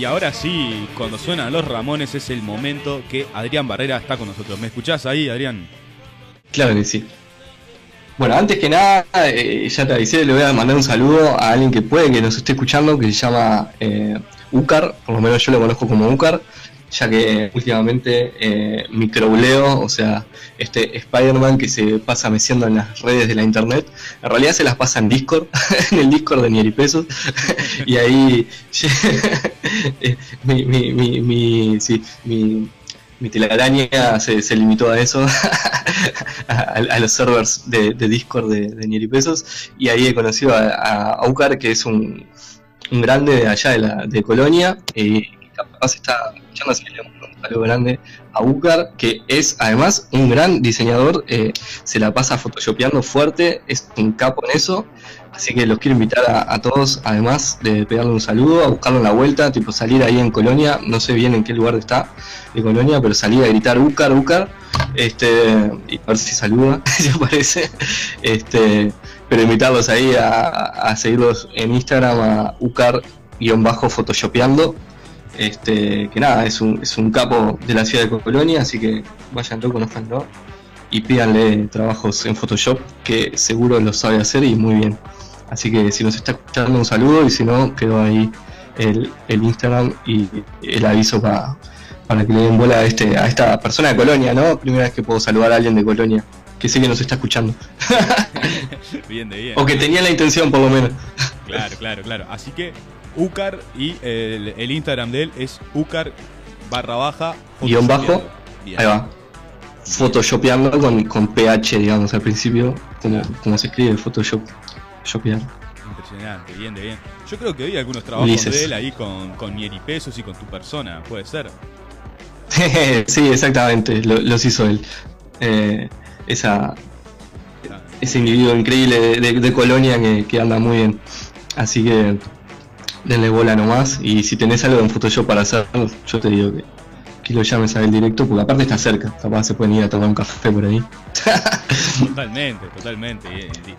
Y ahora sí, cuando suenan los Ramones es el momento que Adrián Barrera está con nosotros. ¿Me escuchás ahí, Adrián? Claro que sí. Bueno, antes que nada, eh, ya te avisé, le voy a mandar un saludo a alguien que puede que nos esté escuchando, que se llama eh, Ucar, por lo menos yo lo conozco como Ucar, ya que últimamente eh, mi o sea, este Spider-Man que se pasa meciendo en las redes de la internet, en realidad se las pasa en Discord, en el Discord de Nieripesos, y ahí mi, mi, mi, mi, sí, mi mi telaraña se, se, limitó a eso, a, los servers de, Discord de, de Nieripesos, y ahí he conocido a, a, Ucar, que es un, un grande de allá de, la, de Colonia, y capaz está escuchando, así saludo grande a Ucar, que es además un gran diseñador, eh, se la pasa photoshopeando fuerte, es un capo en eso, Así que los quiero invitar a, todos, además de pegarle un saludo, a buscarlo en la vuelta, tipo salir ahí en Colonia, no sé bien en qué lugar está de Colonia, pero salir a gritar Ucar, Ucar, este, y a ver si saluda, si parece. Este, pero invitarlos ahí a, seguirlos en Instagram a Ucar-photoshopeando. Este, que nada, es un, es un capo de la ciudad de Colonia, así que vayanlo, conozcanlo y pídanle trabajos en Photoshop que seguro lo sabe hacer y muy bien. Así que si nos está escuchando un saludo y si no, quedó ahí el, Instagram y el aviso para, para que le den bola a, este, a esta persona de Colonia, ¿no? Primera vez que puedo saludar a alguien de Colonia, que sé que nos está escuchando. bien, de bien. O que tenía la intención por lo menos. claro, claro, claro. Así que Ucar y el, Instagram de él es Ucar barra baja. Guión bajo. Ahí va. Photoshopeando con, con PH, digamos, al principio, como, como se escribe Photoshop. Impresionante, bien de bien. Yo creo que vi algunos trabajos de él ahí con, con Pesos y con tu persona, ¿puede ser? sí, exactamente, los hizo él. Eh, esa, ese individuo increíble de, Colonia que, anda muy bien. Así que denle bola nomás. Y si tenés algo en Photoshop para hacer, yo te digo que, que lo llames a él directo, porque aparte está cerca. Capaz se pueden ir a tomar un café por ahí. totalmente, totalmente.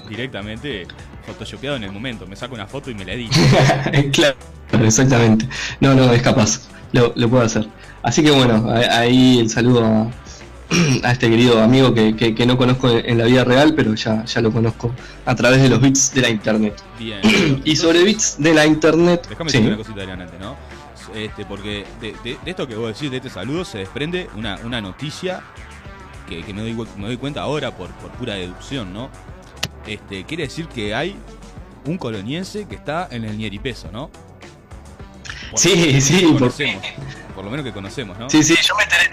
Directamente photoshopeado en el momento. Me saco una foto y me la edito. claro, exactamente. No, no, es capaz. Lo, lo puedo hacer. Así que bueno, ahí el saludo a, este querido amigo que, que, no conozco en la vida real, pero ya, ya lo conozco a través de los bits de la internet. Bien. y sobre bits de la internet. Déjame decir una cosita adelante, ¿no? Este, porque de, de, esto que vos decís, de este saludo, se desprende una, una noticia que, que me, doy, me doy cuenta ahora por, por pura deducción, ¿no? Este, quiere decir que hay un coloniense que está en el Nieripeso, ¿no? Sí, sí, por lo menos que conocemos, ¿no? Sí, sí, yo me enteré,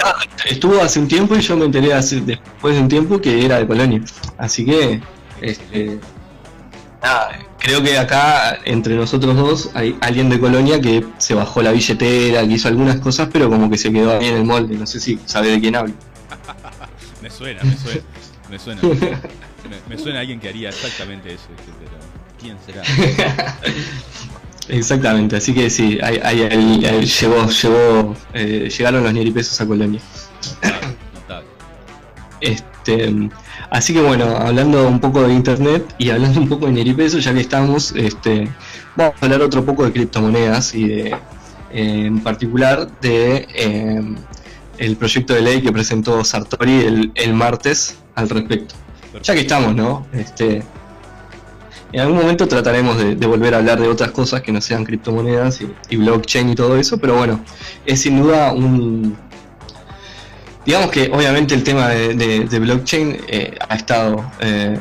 estuvo hace un tiempo y yo me enteré hace, después de un tiempo que era de Colonia. Así que, este, nada, creo que acá entre nosotros dos hay alguien de Colonia que se bajó la billetera, que hizo algunas cosas, pero como que se quedó ahí en el molde. No sé si sabe de quién hablo. me suena, me suena, me suena. Me, suena a alguien que haría exactamente eso, pero ¿quién será? Exactamente, así que sí, ahí, ahí, llegó, llegó, eh, llegaron los nieripesos a Colonia. Este, así que bueno, hablando un poco de internet y hablando un poco de nieripesos, ya que estamos, este, vamos a hablar otro poco de criptomonedas y de, en particular de eh, el proyecto de ley que presentó Sartori el, el martes al respecto. Ya que estamos, ¿no? Este, en algún momento trataremos de, volver a hablar de otras cosas que no sean criptomonedas y, blockchain y todo eso, pero bueno, es sin duda un... Digamos que obviamente el tema de, blockchain eh, ha estado eh,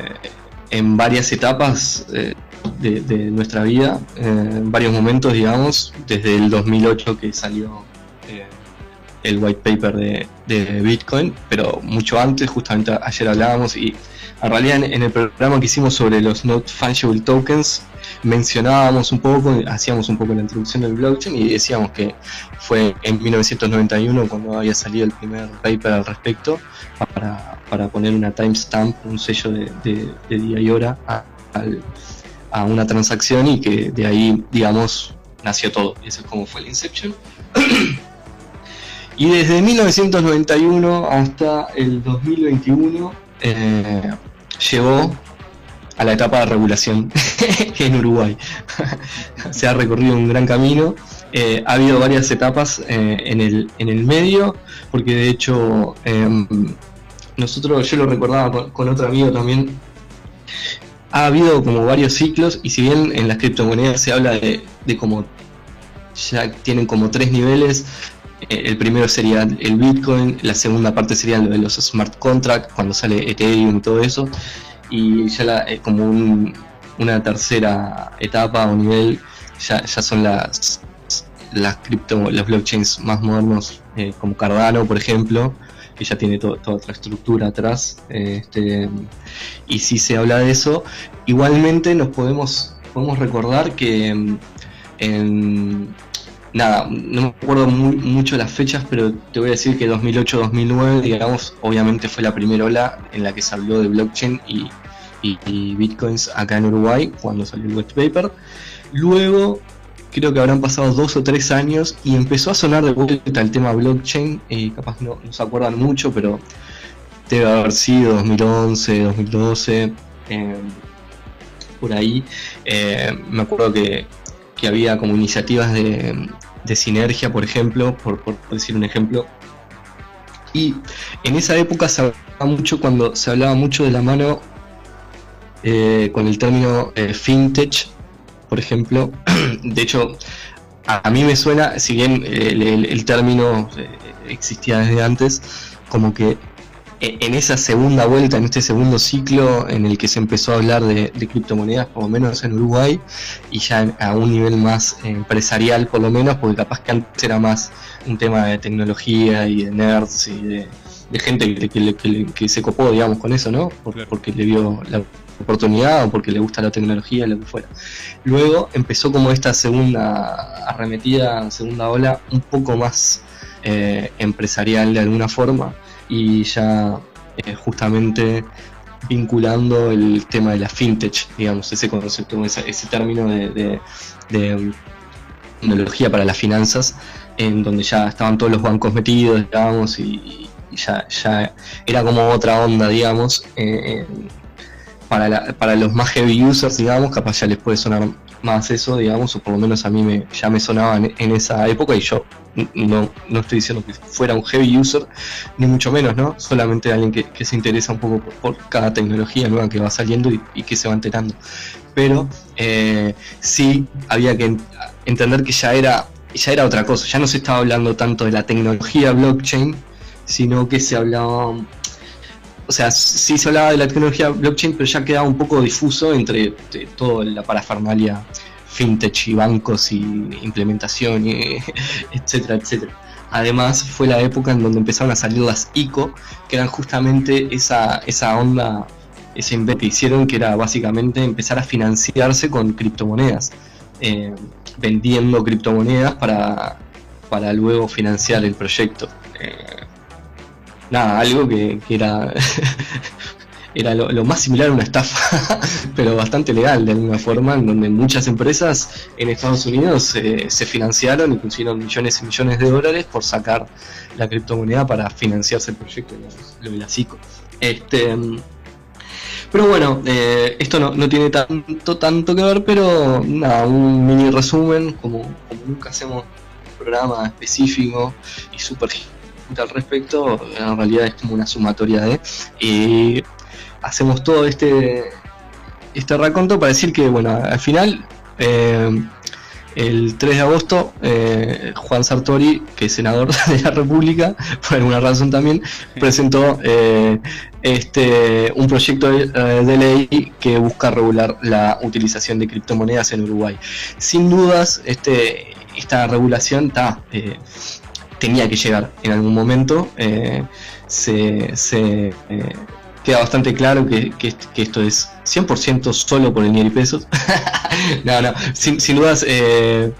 en varias etapas eh, de, nuestra vida, en varios momentos, digamos, desde el 2008 que salió el white paper de, Bitcoin, pero mucho antes, justamente ayer hablábamos y en realidad en, el programa que hicimos sobre los not fungible tokens mencionábamos un poco, hacíamos un poco la introducción del blockchain y decíamos que fue en 1991 cuando había salido el primer paper al respecto para, para poner una timestamp, un sello de, día y hora a, a, una transacción y que de ahí, digamos, nació todo. Eso es como fue el Inception. y desde 1991 hasta el 2021 eh, llevó a la etapa de regulación en Uruguay. Se ha recorrido un gran camino. Eh, ha habido varias etapas eh, en, el, en el medio, porque de hecho em, nosotros, yo lo recordaba con, otro amigo también, ha habido como varios ciclos y si bien en las criptomonedas se habla de, de como ya tienen como tres niveles, el primero sería el Bitcoin, la segunda parte sería lo de los smart contracts, cuando sale Ethereum y todo eso, y ya la, como una tercera etapa o nivel ya, ya son las las cripto, los blockchains más modernos eh, como Cardano por ejemplo que ya tiene toda otra estructura atrás este, y si se habla de eso igualmente nos podemos podemos recordar que mm, en nada, no me acuerdo mucho las fechas, pero te voy a decir que 2008-2009, digamos, obviamente fue la primera ola en la que se habló de blockchain y, bitcoins acá en Uruguay, cuando salió el white paper. Luego, creo que habrán pasado dos o tres años y empezó a sonar de vuelta el tema blockchain, y capaz no, no se acuerdan mucho, pero debe haber sido 2011, 2012, eh, por ahí. Eh, me acuerdo que que había como iniciativas de, sinergia, por ejemplo, por, decir un ejemplo. Y en esa época se hablaba mucho cuando se hablaba mucho de la mano eh, con el término eh, fintech, por ejemplo. de hecho, a, mí me suena, si bien el término eh, existía desde antes, como que en esa segunda vuelta, en este segundo ciclo en el que se empezó a hablar de, criptomonedas, por lo menos en Uruguay, y ya a un nivel más empresarial, por lo menos, porque capaz que antes era más un tema de tecnología y de nerds y de, gente que, se copó, digamos, con eso, ¿no? porque le vio la oportunidad o porque le gusta la tecnología, lo que fuera. Luego empezó como esta segunda arremetida, segunda ola, un poco más eh, empresarial de alguna forma y ya eh, justamente vinculando el tema de la fintech, digamos, ese concepto, ese, ese término de, tecnología para las finanzas, en donde ya estaban todos los bancos metidos, digamos, y, ya, ya era como otra onda, digamos. Eh, para, para los más heavy users, digamos, capaz ya les puede sonar más eso, digamos, o por lo menos a mí me, ya me sonaba en, esa época y yo no, no, estoy diciendo que fuera un heavy user, ni mucho menos, ¿no? Solamente alguien que, se interesa un poco por, cada tecnología nueva que va saliendo y, que se va enterando. Pero eh, sí había que entender que ya era, ya era otra cosa, ya no se estaba hablando tanto de la tecnología blockchain, sino que se hablaba o sea, sí se hablaba de la tecnología blockchain, pero ya quedaba un poco difuso entre toda la parafernalia fintech y bancos y implementación, y etcétera, etcétera. Además, fue la época en donde empezaron a salir las ICO, que eran justamente esa, esa onda, ese invento que hicieron, que era básicamente empezar a financiarse con criptomonedas, eh, vendiendo criptomonedas para, para luego financiar el proyecto. Eh, nada, algo que, era, era lo, más similar a una estafa, pero bastante legal de alguna forma, en donde muchas empresas en Estados Unidos eh, se financiaron y pusieron millones y millones de dólares por sacar la criptomoneda para financiarse el proyecto, lo de la CICO. Este, pero bueno, eh, esto no, tiene tanto, tanto que ver, pero nada, un mini resumen, como, como nunca hacemos un programa específico y súper al respecto, en realidad es como una sumatoria de. Y hacemos todo este este raconto para decir que, bueno, al final, eh, el 3 de agosto, eh, Juan Sartori, que es senador de la República, por alguna razón también, presentó eh, este un proyecto de, ley que busca regular la utilización de criptomonedas en Uruguay. Sin dudas, este esta regulación está tenía que llegar en algún momento. Eh, se, eh, queda bastante claro que, esto es 100% solo por el ni pesos. no, no, sin, dudas. Eh,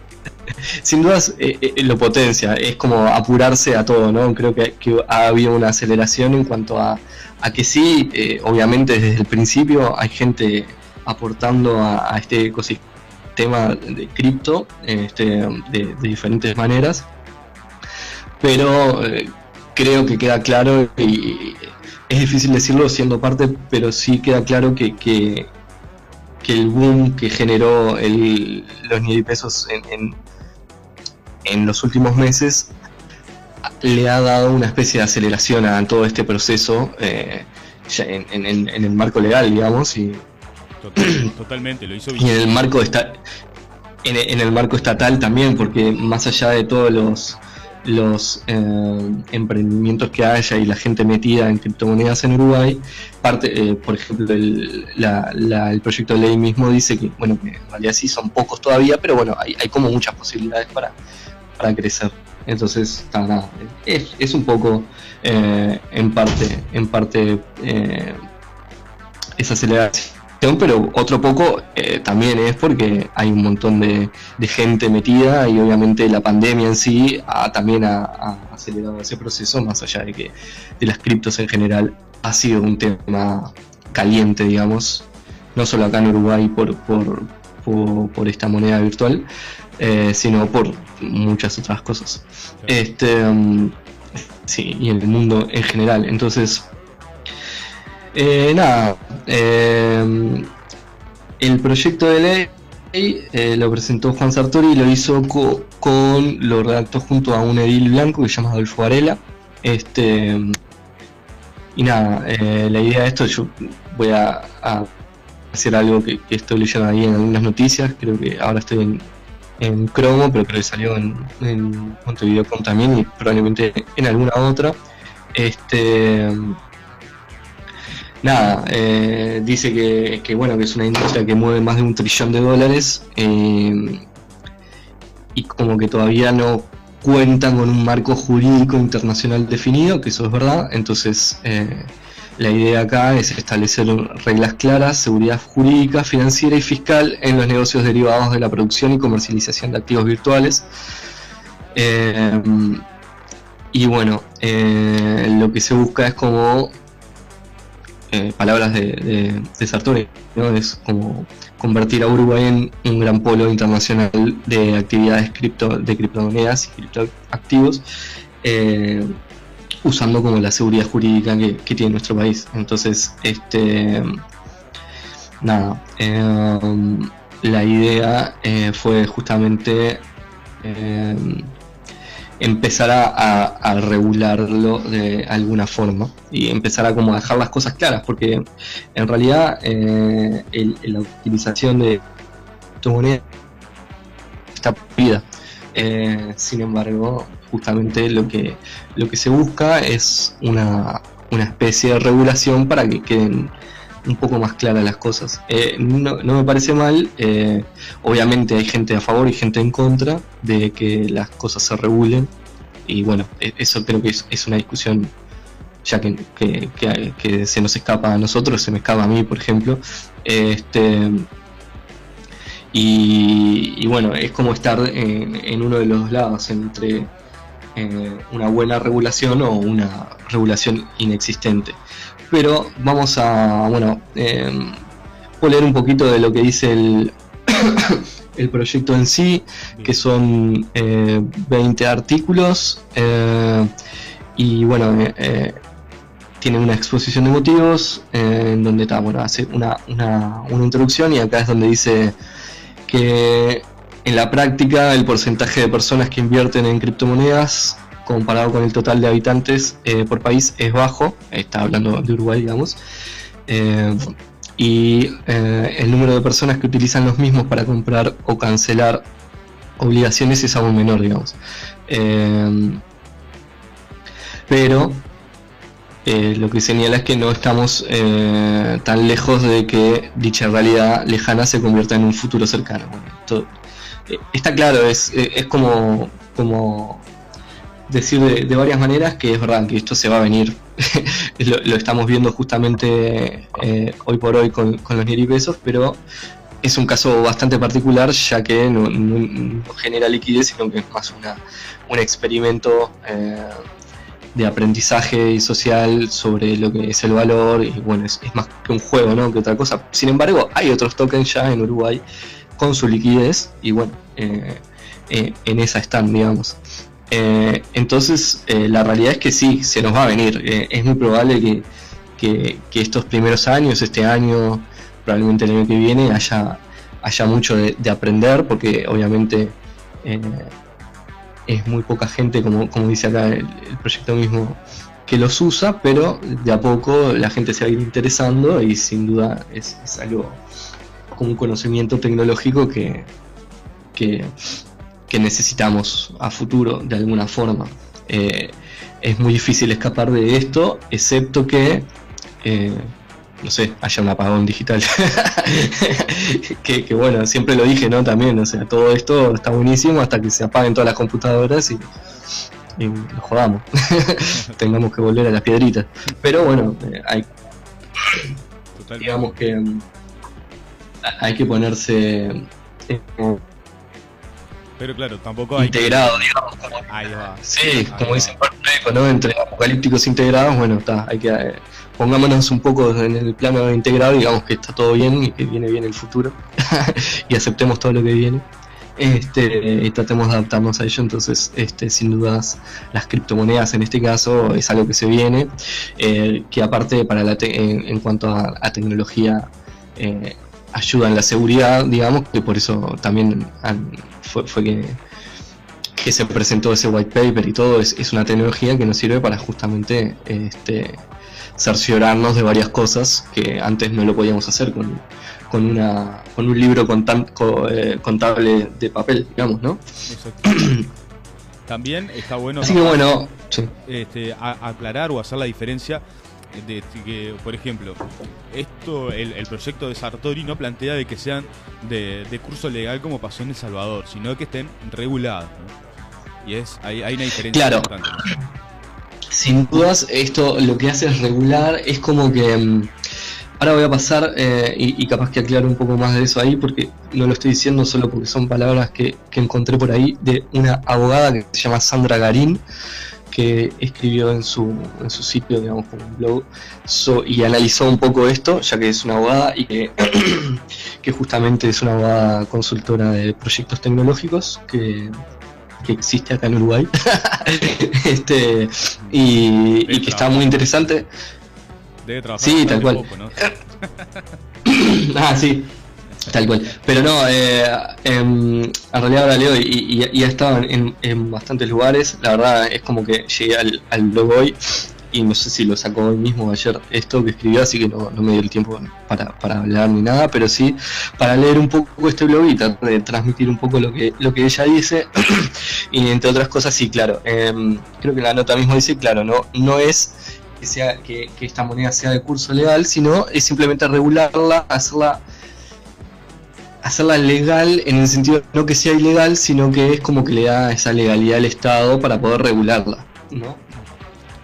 sin dudas lo potencia, es como apurarse a todo, ¿no? Creo que, ha habido una aceleración en cuanto a, a que sí, obviamente desde el principio hay gente aportando a, este ecosistema de cripto este, de diferentes maneras pero eh, creo que queda claro y es difícil decirlo siendo parte, pero sí queda claro que, el boom que generó el, los ni pesos en, en, los últimos meses le ha dado una especie de aceleración a todo este proceso eh, en, el marco legal, digamos, y totalmente lo hizo bien. Y en el marco está en, el marco estatal también, porque más allá de todos los los eh, emprendimientos que haya y la gente metida en criptomonedas en Uruguay, parte, eh, por ejemplo, el, el, proyecto de ley mismo dice que, bueno, que en realidad sí son pocos todavía, pero bueno, hay, hay como muchas posibilidades para, para crecer. Entonces, nada, es, es un poco eh, en parte, en parte esa aceleración pero otro poco eh, también es porque hay un montón de, gente metida y obviamente la pandemia en sí ha, también ha, acelerado ese proceso, más allá de que de las criptos en general ha sido un tema caliente, digamos, no solo acá en Uruguay por, por, por, esta moneda virtual, eh, sino por muchas otras cosas. Este, um, sí, y en el mundo en general. Entonces, eh, nada, eh, el proyecto de ley eh, lo presentó Juan Sartori y lo hizo con, lo redactó junto a un edil blanco que se llama Adolfo Varela. Este, y nada, la idea de esto, yo voy a, hacer algo que, estoy leyendo ahí en algunas noticias, creo que ahora estoy en, en Cromo, pero creo que salió en, en Montevideo.com también y probablemente en alguna otra. Este nada, eh, dice que, bueno, que es una industria que mueve más de un trillón de dólares eh, y como que todavía no cuentan con un marco jurídico internacional definido, que eso es verdad, entonces eh, la idea acá es establecer reglas claras, seguridad jurídica, financiera y fiscal en los negocios derivados de la producción y comercialización de activos virtuales. y bueno, lo que se busca es como eh, palabras de, Sartori, es como convertir a Uruguay en un gran polo internacional de actividades cripto, de criptomonedas y criptoactivos, eh, usando como la seguridad jurídica que, tiene nuestro país. Entonces, este nada, eh, la idea fue justamente empezar a, regularlo de alguna forma y empezar a como dejar las cosas claras porque en realidad eh, la utilización de tu moneda está prohibida. Eh, sin embargo justamente lo que lo que se busca es una, una especie de regulación para que queden un poco más claras las cosas. Eh, no, me parece mal, eh, obviamente hay gente a favor y gente en contra de que las cosas se regulen y bueno, e, eso creo que es, una discusión ya que, que, se nos escapa a nosotros, se me escapa a mí, por ejemplo. Este, y, bueno, es como estar en, uno de los lados entre eh, una buena regulación o una regulación inexistente pero vamos a, bueno, eh, leer un poquito de lo que dice el, el proyecto en sí, que son 20 eh, artículos, eh, y bueno, eh, tiene una exposición de motivos, en donde está, bueno, hace una, una, una introducción y acá es donde dice que en la práctica el porcentaje de personas que invierten en criptomonedas comparado con el total de habitantes eh, por país es bajo, está hablando de Uruguay, digamos, eh, y eh, el número de personas que utilizan los mismos para comprar o cancelar obligaciones es aún menor, digamos. pero lo que señala es que no estamos tan lejos de que dicha realidad lejana se convierta en un futuro cercano. está claro, es, es como, como decir de, varias maneras que es verdad que esto se va a venir. lo, estamos viendo justamente eh, hoy por hoy con, los pesos, pero es un caso bastante particular ya que no, genera liquidez, sino que es más una, un experimento eh, de aprendizaje y social sobre lo que es el valor y bueno, es, más que un juego, ¿no? Que otra cosa. Sin embargo, hay otros tokens ya en Uruguay con su liquidez y bueno, eh, en esa están, digamos. Eh, entonces, eh, la realidad es que sí, se nos va a venir. Eh, es muy probable que, estos primeros años, este año probablemente el año que viene haya, haya mucho de, aprender, porque obviamente es muy poca gente, como, como dice acá el, proyecto mismo, que los usa, pero de a poco la gente se va a ir interesando y sin duda es, algo como un conocimiento tecnológico que, que, necesitamos a futuro de alguna forma. Eh, es muy difícil escapar de esto, excepto que eh, no sé, haya un apagón digital. que, bueno, siempre lo dije, ¿no? También, o sea, todo esto está buenísimo hasta que se apaguen todas las computadoras y, y nos jodamos. Tengamos que volver a las piedritas. Pero bueno, eh, hay. Digamos que. Mm, hay que ponerse. Pero claro, tampoco hay. Integrado, digamos. Ahí va. Sí, como dicen ¿no? Entre apocalípticos integrados, bueno, está, hay que. Eh, pongámonos un poco en el plano integrado, digamos que está todo bien y que viene bien el futuro y aceptemos todo lo que viene. Este, y tratemos de adaptarnos a ello, entonces este, sin dudas las criptomonedas en este caso es algo que se viene, eh, que aparte para la en, cuanto a, tecnología eh, ayuda en la seguridad, digamos, que por eso también fue, fue que, que se presentó ese white paper y todo, es, es una tecnología que nos sirve para justamente este, cerciorarnos de varias cosas que antes no lo podíamos hacer con, con, una, con un libro eh, contable de papel, digamos, ¿no? También está bueno, bueno este, aclarar o hacer la diferencia de que, por ejemplo, esto, el, proyecto de Sartori no plantea de que sean de, curso legal como pasó en El Salvador, sino que estén regulados. Y es hay, hay una diferencia claro. Sin dudas, esto lo que hace es regular, es como que... Mm, ahora voy a pasar eh, y, capaz que aclaro un poco más de eso ahí, porque no lo estoy diciendo solo porque son palabras que, encontré por ahí de una abogada que se llama Sandra Garín, que escribió en su, en su sitio, digamos, como un blog, y analizó un poco esto, ya que es una abogada y que, que justamente es una abogada consultora de proyectos tecnológicos, que que existe acá en Uruguay. Este y, que está muy interesante. Debe trabajar sí tal cual. ah sí tal cual pero no eh, em, en realidad ahora leo y, y, ha estado en, en, bastantes lugares la verdad es como que llegué al, al blog hoy y no sé si lo sacó hoy mismo ayer esto que escribió, así que no, me dio el tiempo para, hablar ni nada, pero sí para leer un poco este blog y de transmitir un poco lo que, lo que ella dice. y entre otras cosas, sí, claro, em, creo que la nota mismo dice, claro, no, no es que, sea, que, esta moneda sea de curso legal, sino es simplemente regularla, hacerla hacerla legal en el sentido no que sea ilegal, sino que es como que le da esa legalidad al Estado para poder regularla, ¿no?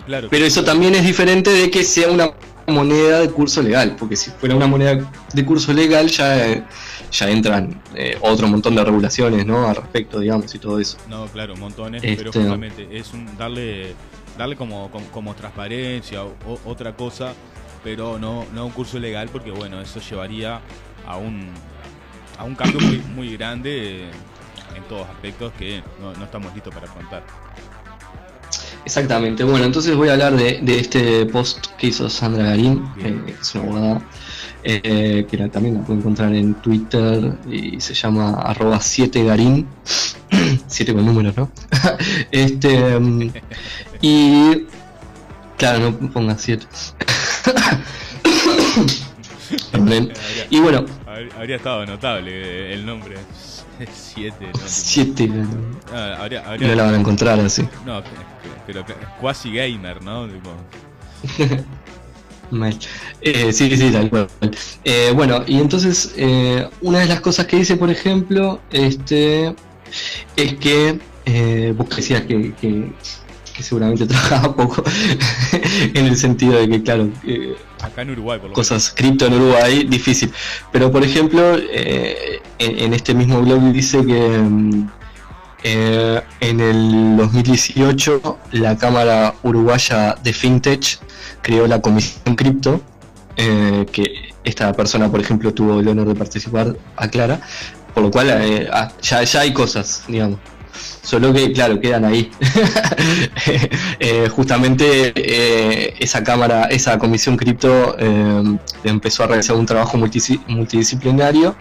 Pero eso también es diferente de que sea una moneda de curso legal, porque si fuera una moneda de curso legal ya, ya entran eh, otro montón de regulaciones ¿no? al respecto, digamos, y todo eso. No, claro, montones, pero este, justamente es un darle darle como, como, transparencia o, otra cosa, pero no, no un curso legal, porque bueno, eso llevaría a un, a un cambio muy, muy grande en todos aspectos que no, no estamos listos para afrontar. Exactamente, bueno, entonces voy a hablar de, este post que hizo Sandra Garín, que es una abogada, eh, que también la pueden encontrar en Twitter y se llama arroba 7garín, 7 con números, ¿no? este, mm, y claro, no ponga 7. y bueno. Habría estado notable el nombre. 7. 7. No, ah, no la van a encontrar así. No, pero cuasi gamer, ¿no? Eh, sí, sí, tal cual. Eh, bueno, y entonces eh, una de las cosas que dice, por ejemplo, este, es que vos decías que, que, seguramente trabajaba poco en el sentido de que, claro, acá en Uruguay, por lo cosas cripto en Uruguay, difícil. Pero, por ejemplo, en, en, este mismo blog dice que mm, eh, en el 2018, la Cámara Uruguaya de FinTech creó la Comisión Cripto, eh, que esta persona, por ejemplo, tuvo el honor de participar, aclara, por lo cual eh, ah, ya, ya hay cosas, digamos. Solo que, claro, quedan ahí. Eh, justamente eh, esa cámara, esa comisión cripto empezó a realizar un trabajo multidisciplinario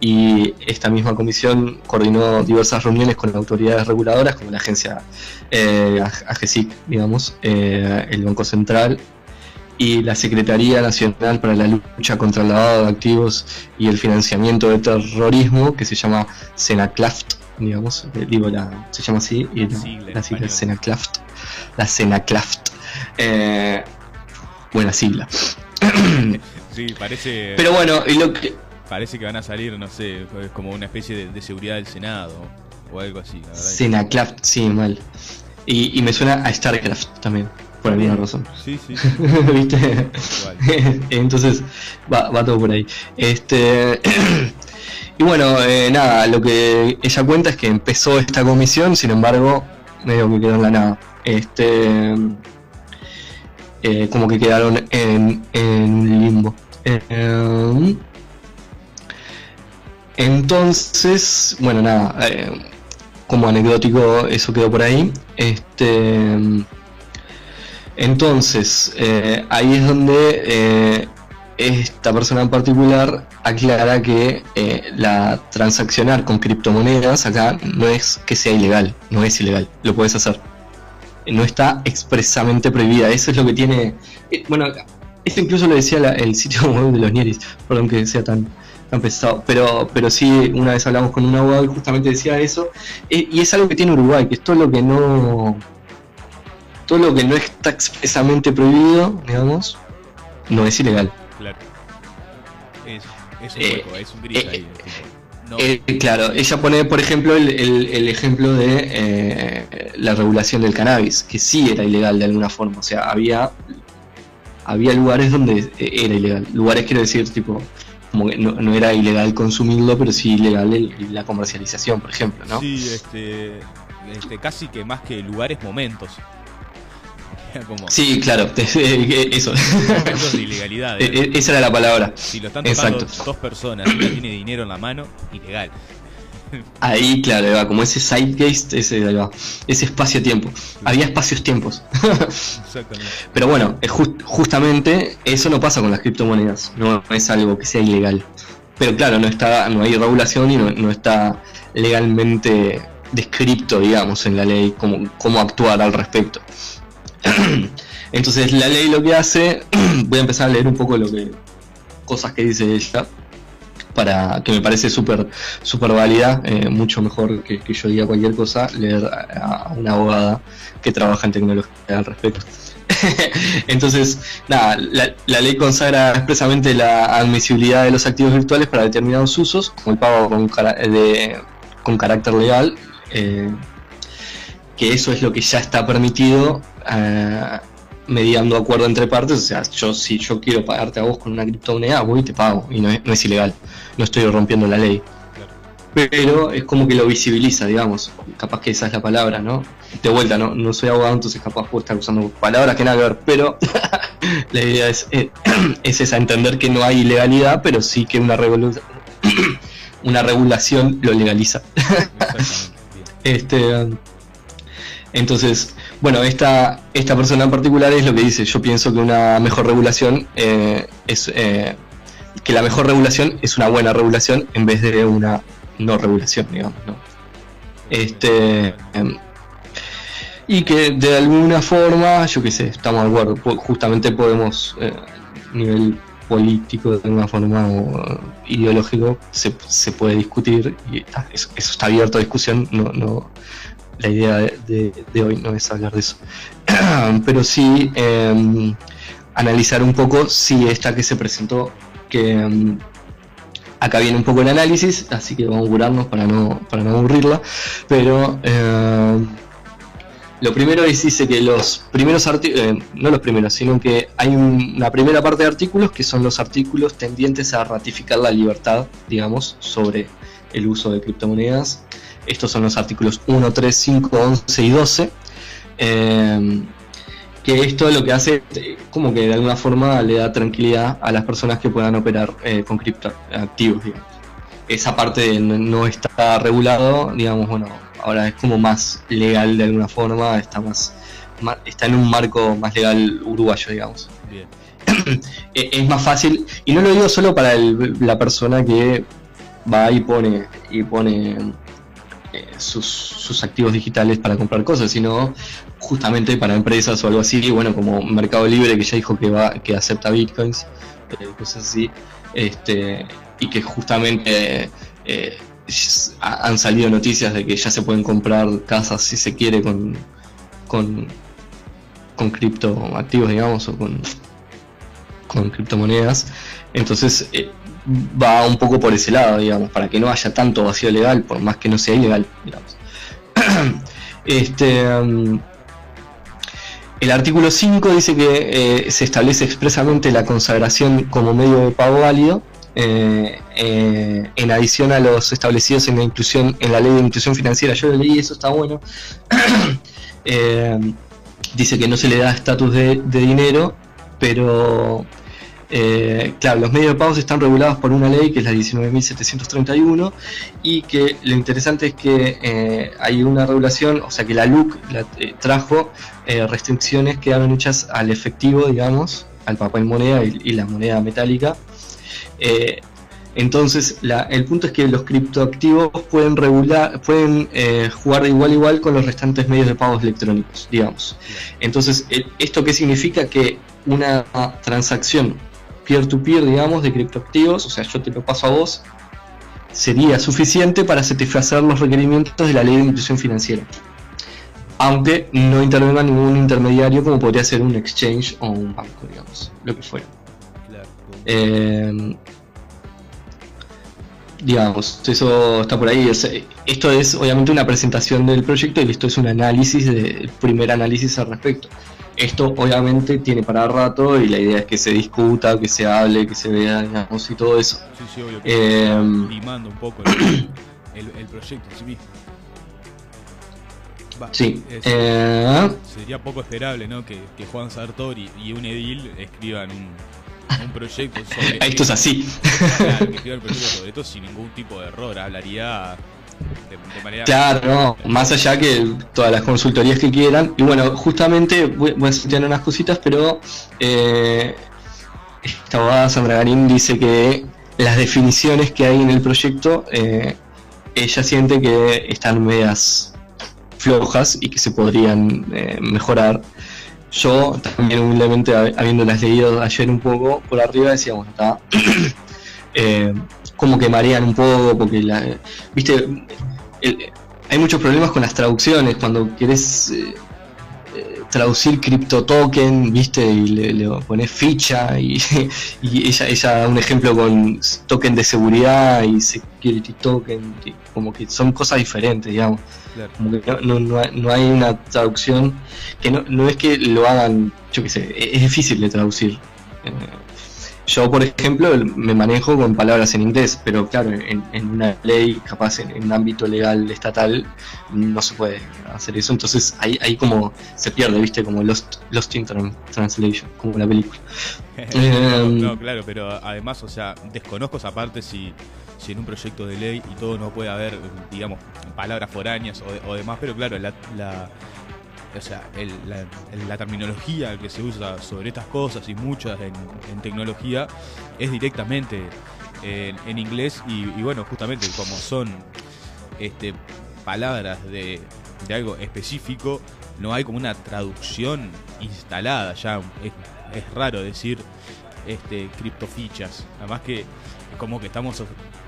y esta misma comisión coordinó diversas reuniones con autoridades reguladoras como la agencia AGESIC, digamos, el Banco Central y la Secretaría Nacional para la Lucha contra el Lavado de Activos y el Financiamiento de Terrorismo, que se llama Senaclaft, digamos, eh, digo, la, se llama así, y la, sigla, es Senaclaft, la Senaclaft. Eh, buena sigla. sí, parece... Pero bueno, y lo que... Parece que van a salir, no sé, como una especie de, seguridad del Senado o algo así. La Senaclaft, sí, mal. Y, y me suena a StarCraft también por alguna razón. Sí, sí. ¿Viste? Entonces va, va, todo por ahí. Este y bueno, eh, nada, lo que ella cuenta es que empezó esta comisión, sin embargo, medio que quedó en la nada. Este eh, como que quedaron en, en limbo. Eh, entonces, bueno, nada, como anecdótico eso quedó por ahí. Este entonces, ahí es donde esta persona en particular aclara que eh, la transaccionar con criptomonedas acá no es que sea ilegal, no es ilegal, lo puedes hacer. No está expresamente prohibida, eso es lo que tiene... bueno, eso incluso lo decía el sitio web de los Nieris, perdón que sea tan, tan pesado, pero, pero sí, una vez hablamos con un abogado y justamente decía eso, y es algo que tiene Uruguay, que es todo lo que no todo lo que no está expresamente prohibido, digamos, no es ilegal. Claro. Es, es un hueco, es un gris eh, ahí. Eh, claro, ella pone, por ejemplo, el, ejemplo de eh, la regulación del cannabis, que sí era ilegal de alguna forma. O sea, había, había lugares donde era ilegal. Lugares, quiero decir, tipo, como que no, era ilegal consumirlo, pero sí ilegal la comercialización, por ejemplo, ¿no? Sí, este, este, casi que más que lugares, momentos. Sí, claro, eso. de ilegalidad. E, e, esa era la palabra. Si lo están tocando dos personas y no tiene dinero en la mano, ilegal. Ahí, claro, va, como ese zeitgeist, ese, ese espacio-tiempo. Había espacios-tiempos. Exactamente. Pero bueno, justamente eso no pasa con las criptomonedas, no es algo que sea ilegal. Pero claro, no está, no hay regulación y no, está legalmente descrito, digamos, en la ley cómo, cómo actuar al respecto. Entonces la ley lo que hace, voy a empezar a leer un poco lo que cosas que dice ella para que me parece súper válida, eh, mucho mejor que, yo diga cualquier cosa, leer a, una abogada que trabaja en tecnología al respecto. Entonces, nada, la, ley consagra expresamente la admisibilidad de los activos virtuales para determinados usos, como el pago con, con carácter legal, eh, que eso es lo que ya está permitido eh, mediando acuerdo entre partes, o sea, yo si yo quiero pagarte a vos con una criptomoneda, voy y te pago, y no es, ilegal, no estoy rompiendo la ley. Pero es como que lo visibiliza, digamos, capaz que esa es la palabra, ¿no? De vuelta, no, no soy abogado, entonces capaz puedo estar usando palabras que nada que ver, pero la idea es, eh, es esa, entender que no hay ilegalidad, pero sí que una, una regulación lo legaliza. este entonces, bueno, esta, esta persona en particular es lo que dice. Yo pienso que una mejor regulación eh, es eh, que la mejor regulación es una buena regulación en vez de una no regulación, digamos, ¿no? Este em, y que de alguna forma, yo qué sé, estamos de acuerdo, justamente podemos eh, a nivel político de alguna forma o ideológico se, se puede discutir y eso, eso, está abierto a discusión, no, no, la idea de, hoy no es hablar de eso, pero sí em, analizar un poco si esta que se presentó, que em, acá viene un poco el análisis, así que vamos a curarnos para no, para no aburrirla, pero em, lo primero es dice que los primeros artículos, eh, no los primeros, sino que hay una primera parte de artículos que son los artículos tendientes a ratificar la libertad, digamos, sobre el uso de criptomonedas estos son los artículos 1, 3, 5, 11 y 12. Eh, que esto lo que hace, como que de alguna forma le da tranquilidad a las personas que puedan operar eh, con criptoactivos. esa parte no, está regulado, digamos, bueno, ahora es como más legal de alguna forma, está más, está en un marco más legal uruguayo, digamos. Bien. es más fácil, y no lo digo solo para la persona que va y pone y pone eh, sus, activos digitales para comprar cosas, sino justamente para empresas o algo así, bueno, como Mercado Libre que ya dijo que va, que acepta bitcoins, eh, cosas así, este, y que justamente eh, han salido noticias de que ya se pueden comprar casas si se quiere con con, con criptoactivos, digamos, o con, con criptomonedas. Entonces, va un poco por ese lado, digamos, para que no haya tanto vacío legal, por más que no sea ilegal, digamos. este, um, el artículo 5 dice que eh, se establece expresamente la consagración como medio de pago válido, eh, eh, en adición a los establecidos en la inclusión, en la ley de inclusión financiera. Yo lo leí, eso está bueno. dice que no se le da estatus de dinero, pero eh, claro, los medios de pagos están regulados por una ley que es la 19.731 y que lo interesante es que eh, hay una regulación, o sea que la LUC eh, trajo restricciones que eran hechas al efectivo, digamos, al papel moneda y, la moneda metálica. entonces, el punto es que los criptoactivos pueden regular, pueden jugar de igual a igual con los restantes medios de pagos electrónicos, digamos. Entonces, ¿esto qué significa? Que una transacción peer-to-peer, digamos, de criptoactivos, o sea, yo te lo paso a vos, sería suficiente para satisfacer los requerimientos de la ley de inclusión financiera. Aunque no intervenga ningún intermediario como podría ser un exchange o un banco, digamos, lo que fuera. Eh, digamos, eso está por ahí. Esto es obviamente una presentación del proyecto y esto es un análisis, el primer análisis al respecto. Esto obviamente tiene para rato y la idea es que se discuta, que se hable, que se vea, digamos, y todo eso. Sí, sí, obvio. Eh, un poco el, proyecto en sí mismo. sí. eh, sería poco esperable, ¿no? Que, Juan Sartori y un edil escriban un, proyecto sobre... esto es así. Claro, que escriban proyecto sobre esto sin ningún tipo de error. Hablaría Claro, más allá que todas las consultorías que quieran. Y bueno, justamente voy, a citar unas cositas, pero eh, esta abogada Sandra Garín dice que las definiciones que hay en el proyecto, eh, ella siente que están medias flojas y que se podrían eh, mejorar. Yo también humildemente habiéndolas leído ayer un poco por arriba decía, bueno, está como que marean un poco, porque la, viste, hay muchos problemas con las traducciones, cuando querés eh, traducir cripto token, viste, y le, pones ficha, y, ella, ella da un ejemplo con token de seguridad y security token, como que son cosas diferentes, digamos. Como que no, no, hay, una traducción que no, no es que lo hagan, yo qué sé, es difícil de traducir. Eh, yo, por ejemplo, me manejo con palabras en inglés, pero claro, en, una ley, capaz en, un ámbito legal estatal, no se puede hacer eso. Entonces ahí, ahí como se pierde, ¿viste? Como Lost, Lost in Translation, como la película. Em, no, claro, pero además, o sea, desconozco esa parte si, si en un proyecto de ley y todo no puede haber, digamos, palabras foráneas o, demás, pero claro, la o sea, la, terminología que se usa sobre estas cosas y muchas en, tecnología es directamente en, inglés y, bueno, justamente como son este, palabras de, algo específico, no hay como una traducción instalada ya. Es, raro decir este, criptofichas. Además que como que estamos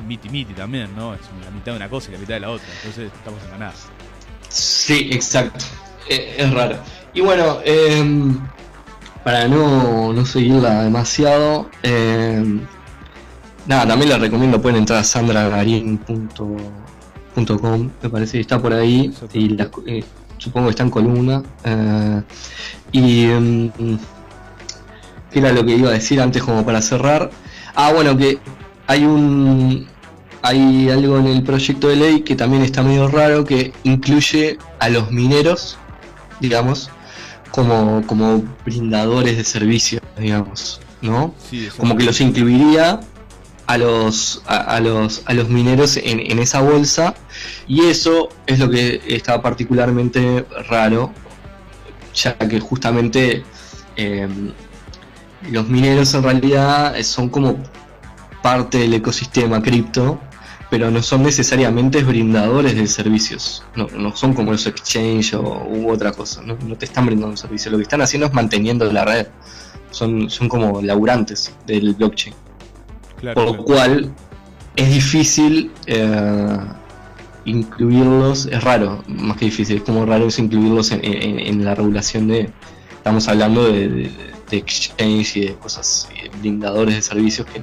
miti miti también, ¿no? Es la mitad de una cosa y la mitad de la otra. Entonces estamos en la. Sí, exacto. Eh, es raro. Y bueno, em, para no, no seguirla demasiado, em, nada, también la recomiendo, pueden entrar a sandragarin.com, me parece que está por ahí, y eh, supongo que está en columna. Eh, y em, era lo que iba a decir antes como para cerrar. Ah, bueno, que hay un hay algo en el proyecto de ley que también está medio raro que incluye a los mineros digamos, como, como brindadores de servicios, digamos, ¿no? como que los incluiría a los, a, los, a los mineros en, esa bolsa. Y eso es lo que está particularmente raro, ya que justamente em, los mineros en realidad son como parte del ecosistema cripto, pero no son necesariamente brindadores de servicios, no, son como los exchange o u otra cosa, no, te están brindando un servicio, lo que están haciendo es manteniendo la red, son, son como laburantes del blockchain. Por lo cual es difícil eh, incluirlos, es raro, más que difícil, es como raro es incluirlos en, la regulación de, estamos hablando de, exchange y de cosas, brindadores de servicios que,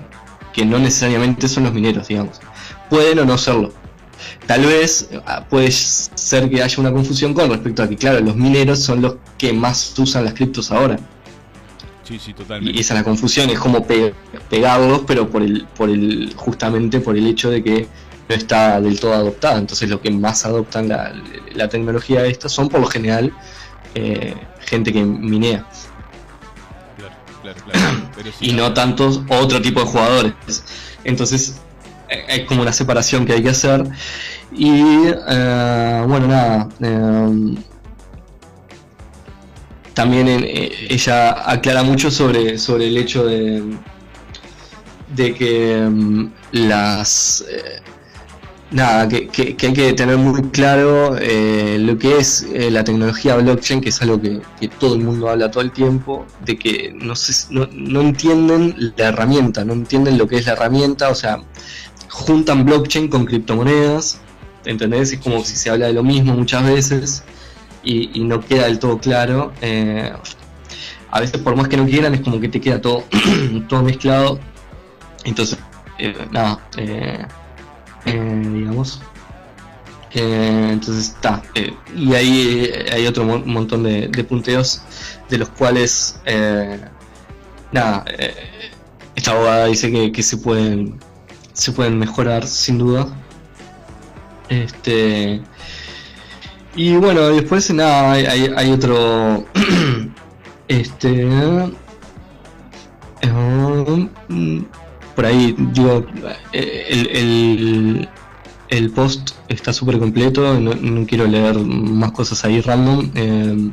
que no necesariamente son los mineros, digamos. Pueden o no serlo. Tal vez ah, puede ser que haya una confusión con respecto a que, claro, los mineros son los que más usan las criptos ahora. Y esa es la confusión, es como pegarlos, pero por el, por el, justamente por el hecho de que no está del todo adoptada. Entonces lo que más adoptan la, la tecnología de esta son por lo general eh, gente que minea. Claro, claro, claro. y no tantos otro tipo de jugadores. Entonces hay como una separación que hay que hacer. Y eh, bueno, nada también eh, ella aclara mucho sobre, sobre el hecho de, de que mm, las... Eh, nada, que, hay que tener muy claro eh, lo que es la tecnología blockchain, que es algo que, todo el mundo habla todo el tiempo, de que no, no, no, entienden la herramienta, no entienden lo que es la herramienta, o sea, juntan blockchain con criptomonedas, ¿entendés? Es como si se habla de lo mismo muchas veces y, no queda del todo claro. Eh, a veces por más que no quieran es como que te queda todo, todo mezclado. Entonces, eh, nada, eh, digamos. entonces está. y ahí hay otro montón de, punteos de los cuales, nada, esta abogada dice que, que, se pueden se pueden mejorar sin duda. Este y bueno, después nada, hay, hay, otro. este. Eh, por ahí, digo, el, el, post está súper completo, no, quiero leer más cosas ahí random, eh,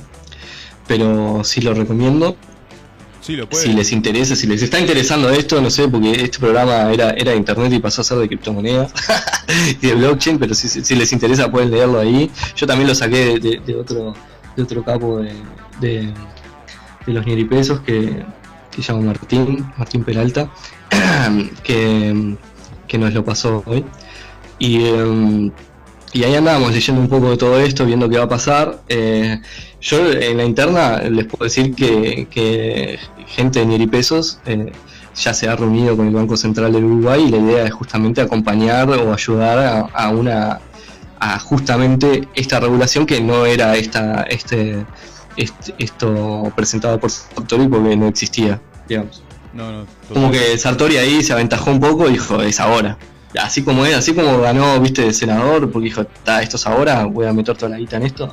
pero sí lo recomiendo. Si les interesa, si les está interesando esto, no sé, porque este programa era, era de internet y pasó a ser de criptomonedas y de blockchain, pero si, les interesa pueden leerlo ahí. Yo también lo saqué de, otro de otro capo de, de, los nieripesos que, que se llama Martín, Martín Peralta, que, que nos lo pasó hoy. Y, em, y ahí andábamos leyendo un poco de todo esto, viendo qué va a pasar. Eh, yo en la interna les puedo decir que, gente de Nieripesos eh, ya se ha reunido con el Banco Central del Uruguay y la idea es justamente acompañar o ayudar a, una a justamente esta regulación que no era esta este, este esto presentado por Sartori porque no existía, digamos. Como que Sartori ahí se aventajó un poco y dijo, es ahora así como es, así como ganó, viste, de senador, porque dijo, esto es ahora, voy a meter toda la guita en esto.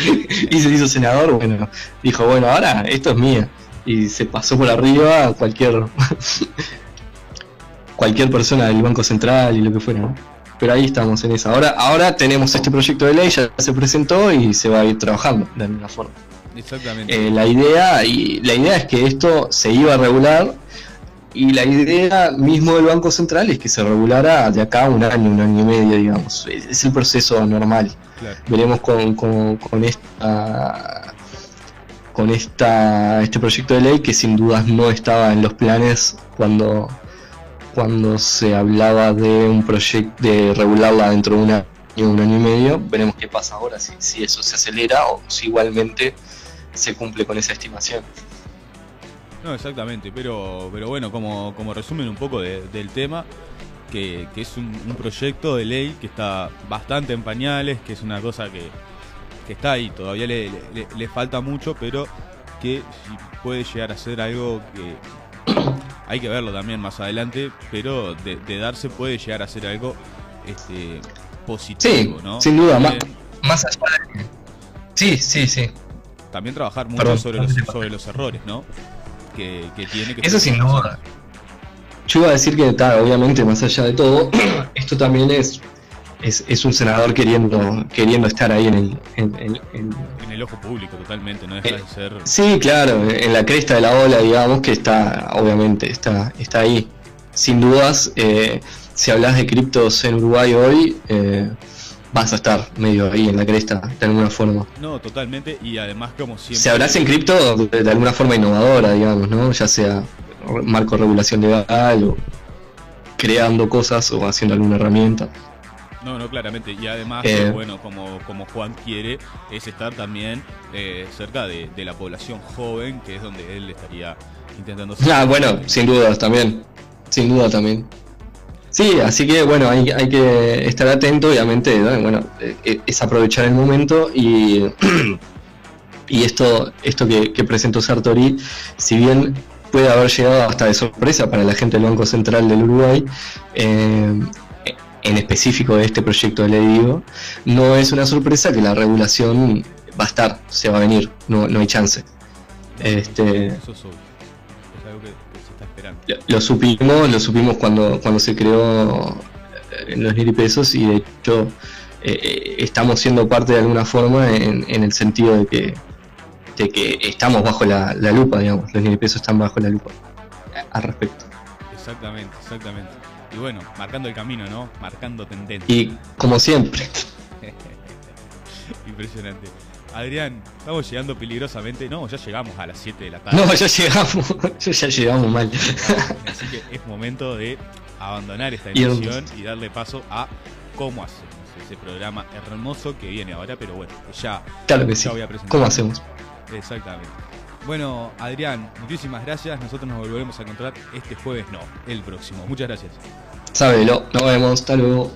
y se hizo senador, bueno, dijo, bueno, ahora esto es mía. Y se pasó por arriba a cualquier cualquier persona del Banco Central y lo que fuera, Pero ahí estamos en esa. Ahora, ahora tenemos este proyecto de ley, ya se presentó y se va a ir trabajando de alguna forma. Exactamente. Eh, la idea, y la idea es que esto se iba a regular y la idea mismo del Banco Central es que se regulara de acá un año, un año y medio, digamos. Es el proceso normal. Veremos con, con, esta con esta este proyecto de ley que sin dudas no estaba en los planes cuando cuando se hablaba de un proyecto de regularla dentro de un año, un año y medio. Veremos qué pasa ahora, si, si eso se acelera o si igualmente se cumple con esa estimación. No, exactamente, pero, pero bueno, como, como resumen un poco del tema, que, es un, proyecto de ley que está bastante en pañales, que es una cosa que, está ahí, todavía le, le, falta mucho, pero que puede llegar a ser algo que hay que verlo también más adelante, pero de, darse puede llegar a ser algo este, positivo, sí, Sin duda, más, más allá de... Sí, sí, sí. También trabajar mucho sobre, los, sobre los errores, ¿no? Que, tiene que Eso sin duda. yo iba a decir que, obviamente, más allá de todo, esto también es, es, un senador queriendo queriendo estar ahí en el, en, el ojo público totalmente, no deja de ser... Sí, claro, en la cresta de la ola, digamos, que está, obviamente, está, está ahí. Sin dudas, eh, si hablas de criptos en Uruguay hoy, eh, vas a estar medio ahí en la cresta, de alguna forma. No, totalmente, y además como siempre... Si hablas en cripto de, alguna forma innovadora, digamos, ¿no? Ya sea marco de regulación legal o creando cosas o haciendo alguna herramienta. No, no, claramente. Y además, eh, bueno, como, como Juan quiere, es estar también eh, cerca de, la población joven, que es donde él estaría intentando... Ah, bueno, sin duda también. Sin duda también. Sí, así que bueno, hay, hay que estar atento, obviamente, bueno, eh, es aprovechar el momento y, y esto, esto que, presentó Sartori, si bien puede haber llegado hasta de sorpresa para la gente del Banco Central del Uruguay, eh, en específico de este proyecto de ley digo, no es una sorpresa que la regulación va a estar, se va a venir, no, no hay chance. Este, Eso es, que, Lo, supimos, lo supimos cuando, cuando se creó eh, los pesos y de hecho eh, estamos siendo parte de alguna forma en, en el sentido de que de que estamos bajo la, lupa, digamos, los pesos están bajo la lupa al respecto. Exactamente, exactamente. Y bueno, marcando el camino, ¿no? Marcando tendencia. Y como siempre. Impresionante. Adrián, estamos llegando peligrosamente. No, ya llegamos a las 7 de la tarde. No, ya llegamos. ya llegamos mal. Así que es momento de abandonar esta emisión y darle paso a cómo hacemos ese programa hermoso que viene ahora, pero bueno, ya, claro que sí. voy a presentar. ¿Cómo hacemos? Exactamente. Bueno, Adrián, muchísimas gracias. Nosotros nos volveremos a encontrar este jueves, no, el próximo. Muchas gracias. Sábelo, nos vemos, hasta luego.